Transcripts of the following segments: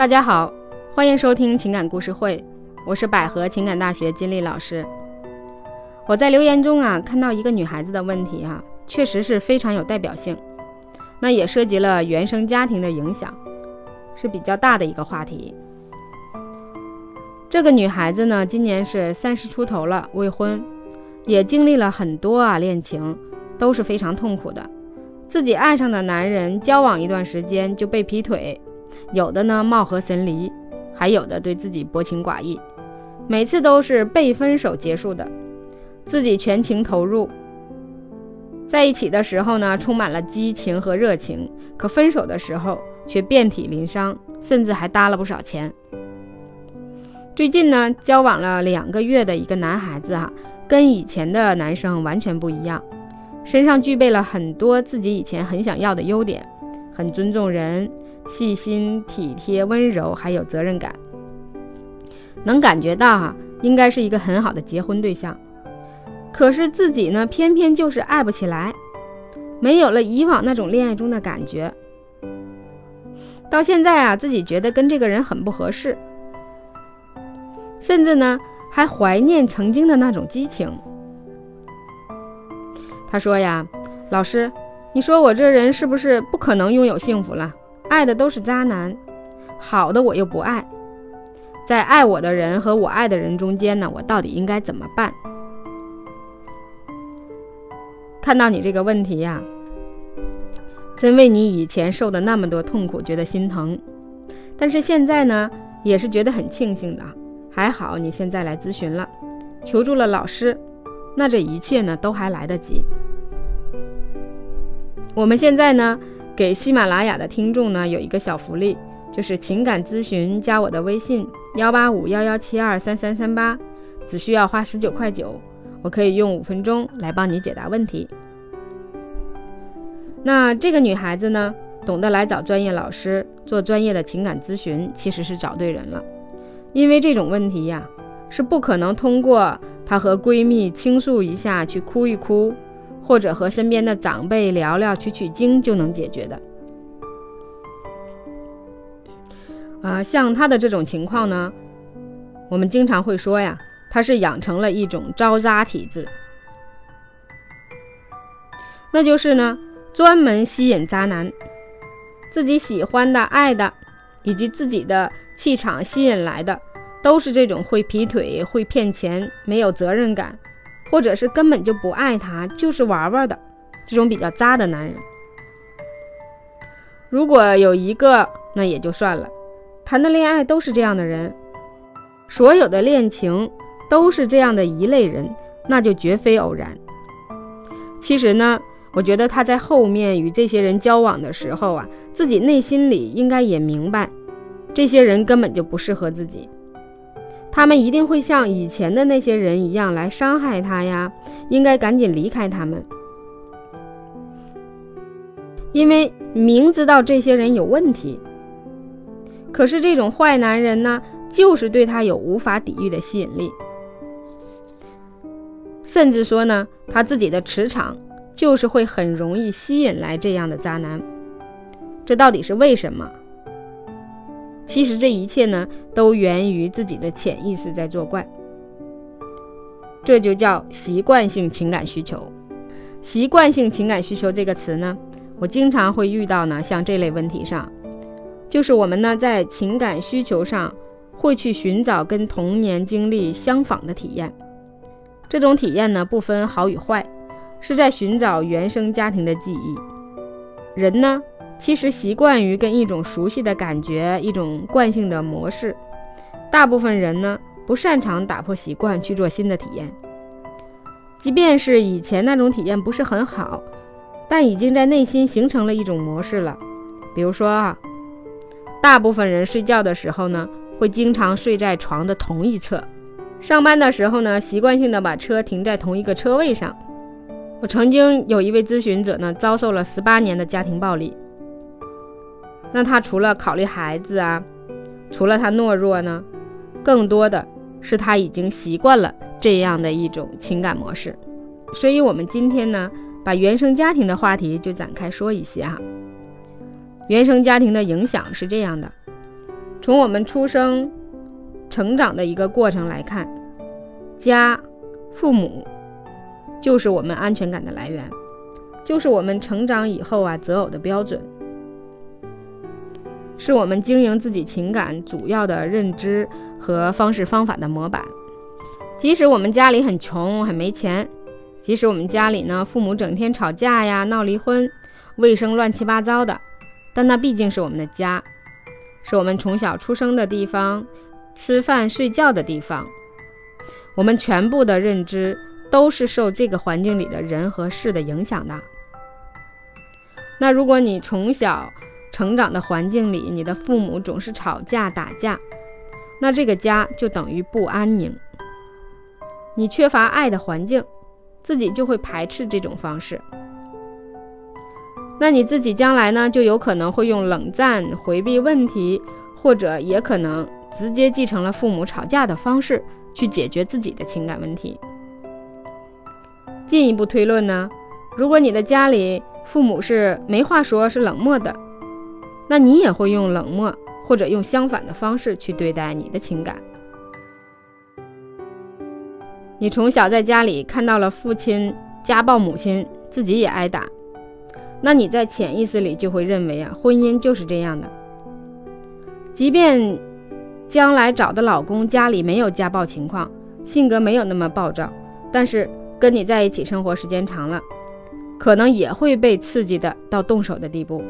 大家好，欢迎收听情感故事会，我是百合情感大学金丽老师。我在留言中啊看到一个女孩子的问题啊，确实是非常有代表性，那也涉及了原生家庭的影响，是比较大的一个话题。这个女孩子呢，今年是三十出头了，未婚，也经历了很多啊恋情，都是非常痛苦的。自己爱上的男人交往一段时间就被劈腿，有的呢貌合神离，还有的对自己薄情寡义，每次都是被分手结束的。自己全情投入，在一起的时候呢充满了激情和热情，可分手的时候却遍体鳞伤，甚至还搭了不少钱。最近呢，交往了两个月的一个男孩子哈，跟以前的男生完全不一样，身上具备了很多自己以前很想要的优点，很尊重人，细心体贴温柔，还有责任感，能感觉到哈，应该是一个很好的结婚对象。可是自己呢，偏偏就是爱不起来，没有了以往那种恋爱中的感觉，到现在啊，自己觉得跟这个人很不合适。甚至呢，还怀念曾经的那种激情。他说呀，老师，你说我这人是不是不可能拥有幸福了？爱的都是渣男，好的我又不爱，在爱我的人和我爱的人中间呢，我到底应该怎么办？看到你这个问题呀，真为你以前受的那么多痛苦觉得心疼，但是现在呢，也是觉得很庆幸的。还好你现在来咨询了，求助了老师，那这一切呢都还来得及。我们现在呢给喜马拉雅的听众呢有一个小福利，就是情感咨询加我的微信幺八五幺幺七二三三三八，只需要花十九块九，我可以用五分钟来帮你解答问题。那这个女孩子呢，懂得来找专业老师做专业的情感咨询，其实是找对人了。因为这种问题呀，是不可能通过她和闺蜜倾诉一下去哭一哭，或者和身边的长辈聊聊取取经就能解决的。啊，像他的这种情况呢，我们经常会说呀，他是养成了一种招渣体质，那就是呢，专门吸引渣男，自己喜欢的、爱的，以及自己的。气场吸引来的都是这种会劈腿、会骗钱、没有责任感，或者是根本就不爱他，就是玩玩的这种比较渣的男人。如果有一个，那也就算了，谈的恋爱都是这样的人，所有的恋情都是这样的一类人，那就绝非偶然。其实呢，我觉得他在后面与这些人交往的时候啊，自己内心里应该也明白。这些人根本就不适合自己，他们一定会像以前的那些人一样来伤害他呀，应该赶紧离开他们，因为明知道这些人有问题，可是这种坏男人呢，就是对他有无法抵御的吸引力，甚至说呢，他自己的磁场就是会很容易吸引来这样的渣男，这到底是为什么？其实这一切呢，都源于自己的潜意识在作怪，这就叫习惯性情感需求。习惯性情感需求这个词呢，我经常会遇到呢，像这类问题上，就是我们呢在情感需求上会去寻找跟童年经历相仿的体验，这种体验呢不分好与坏，是在寻找原生家庭的记忆。人呢？其实习惯于跟一种熟悉的感觉，一种惯性的模式。大部分人呢不擅长打破习惯去做新的体验，即便是以前那种体验不是很好，但已经在内心形成了一种模式了。比如说啊，大部分人睡觉的时候呢会经常睡在床的同一侧，上班的时候呢习惯性的把车停在同一个车位上。我曾经有一位咨询者呢遭受了十八年的家庭暴力。那他除了考虑孩子啊，除了他懦弱呢，更多的是他已经习惯了这样的一种情感模式。所以，我们今天呢，把原生家庭的话题就展开说一些哈。原生家庭的影响是这样的：从我们出生、成长的一个过程来看，家、父母就是我们安全感的来源，就是我们成长以后啊择偶的标准，是我们经营自己情感主要的认知和方式方法的模板。即使我们家里很穷、很没钱，即使我们家里呢父母整天吵架呀、闹离婚，卫生乱七八糟的，但那毕竟是我们的家。是我们从小出生的地方，吃饭睡觉的地方，我们全部的认知都是受这个环境里的人和事的影响的。那如果你从小成长的环境里，你的父母总是吵架打架，那这个家就等于不安宁。你缺乏爱的环境，自己就会排斥这种方式。那你自己将来呢，就有可能会用冷战回避问题，或者也可能直接继承了父母吵架的方式去解决自己的情感问题。进一步推论呢，如果你的家里父母是没话说，是冷漠的，那你也会用冷漠或者用相反的方式去对待你的情感。你从小在家里看到了父亲家暴母亲，自己也挨打。那你在潜意识里就会认为啊，婚姻就是这样的。即便将来找的老公家里没有家暴情况，性格没有那么暴躁，但是跟你在一起生活时间长了，可能也会被刺激的到动手的地步。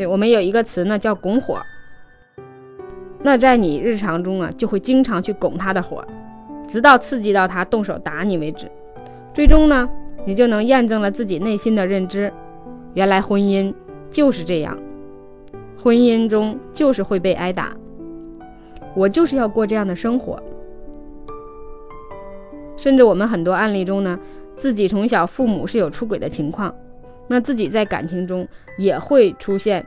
对我们有一个词呢，叫拱火。那在你日常中啊，就会经常去拱他的火，直到刺激到他动手打你为止。最终呢，你就能验证了自己内心的认知。原来婚姻就是这样，婚姻中就是会被挨打。我就是要过这样的生活。甚至我们很多案例中呢，自己从小父母是有出轨的情况，那自己在感情中也会出现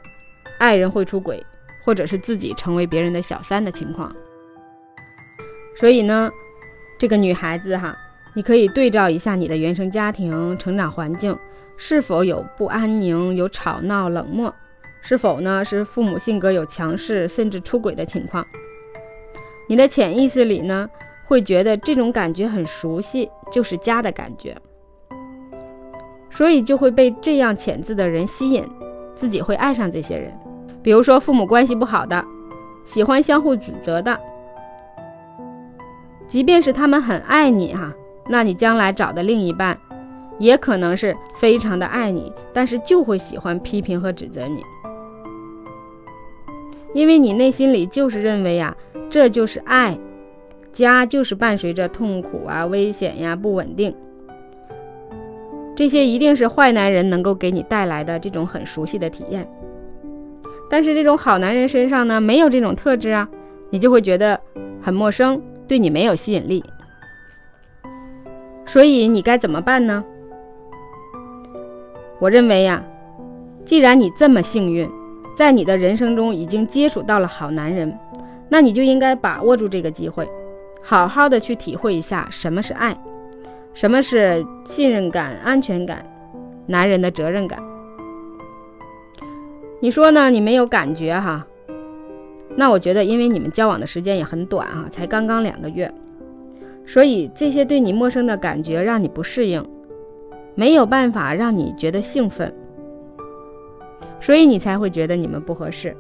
爱人会出轨，或者是自己成为别人的小三的情况。所以呢，这个女孩子哈，你可以对照一下你的原生家庭、成长环境。是否有不安宁、有吵闹、冷漠？是否呢是父母性格有强势甚至出轨的情况？你的潜意识里呢会觉得这种感觉很熟悉，就是家的感觉，所以就会被这样潜质的人吸引，自己会爱上这些人。比如说父母关系不好的，喜欢相互指责的，即便是他们很爱你哈，那你将来找的另一半。也可能是非常的爱你，但是就会喜欢批评和指责你，因为你内心里就是认为呀，这就是爱，家就是伴随着痛苦啊、危险呀、不稳定，这些一定是坏男人能够给你带来的这种很熟悉的体验。但是这种好男人身上呢，没有这种特质啊，你就会觉得很陌生，对你没有吸引力。所以你该怎么办呢？我认为呀，既然你这么幸运，在你的人生中已经接触到了好男人，那你就应该把握住这个机会，好好的去体会一下什么是爱，什么是信任感、安全感，男人的责任感。你说呢？你没有感觉哈？那我觉得，因为你们交往的时间也很短啊，才刚刚两个月，所以这些对你陌生的感觉让你不适应。没有办法让你觉得兴奋，所以你才会觉得你们不合适。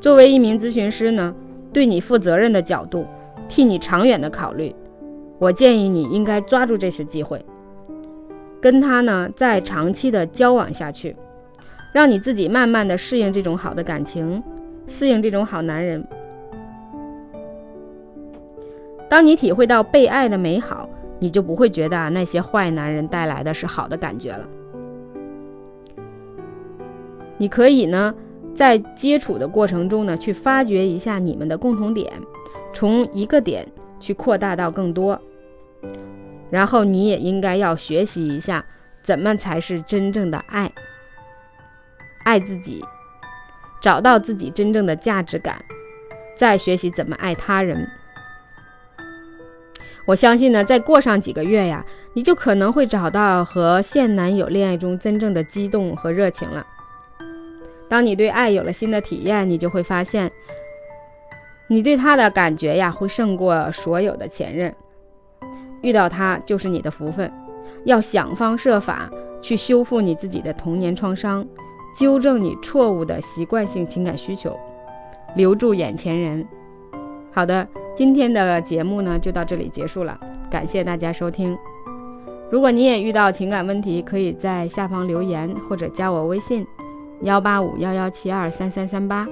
作为一名咨询师呢，对你负责任的角度，替你长远的考虑，我建议你应该抓住这次机会，跟他呢再长期的交往下去，让你自己慢慢的适应这种好的感情，适应这种好男人。当你体会到被爱的美好。你就不会觉得那些坏男人带来的是好的感觉了。你可以呢在接触的过程中呢去发掘一下你们的共同点，从一个点去扩大到更多。然后你也应该要学习一下怎么才是真正的爱，爱自己，找到自己真正的价值感，再学习怎么爱他人。我相信呢，再过上几个月呀，你就可能会找到和现男友恋爱中真正的激动和热情了。当你对爱有了新的体验，你就会发现，你对他的感觉呀，会胜过所有的前任。遇到他就是你的福分，要想方设法去修复你自己的童年创伤，纠正你错误的习惯性情感需求，留住眼前人。好的，今天的节目呢就到这里结束了，感谢大家收听。如果你也遇到情感问题，可以在下方留言或者加我微信幺八五幺幺七二三三三八。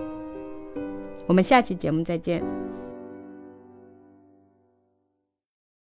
我们下期节目再见。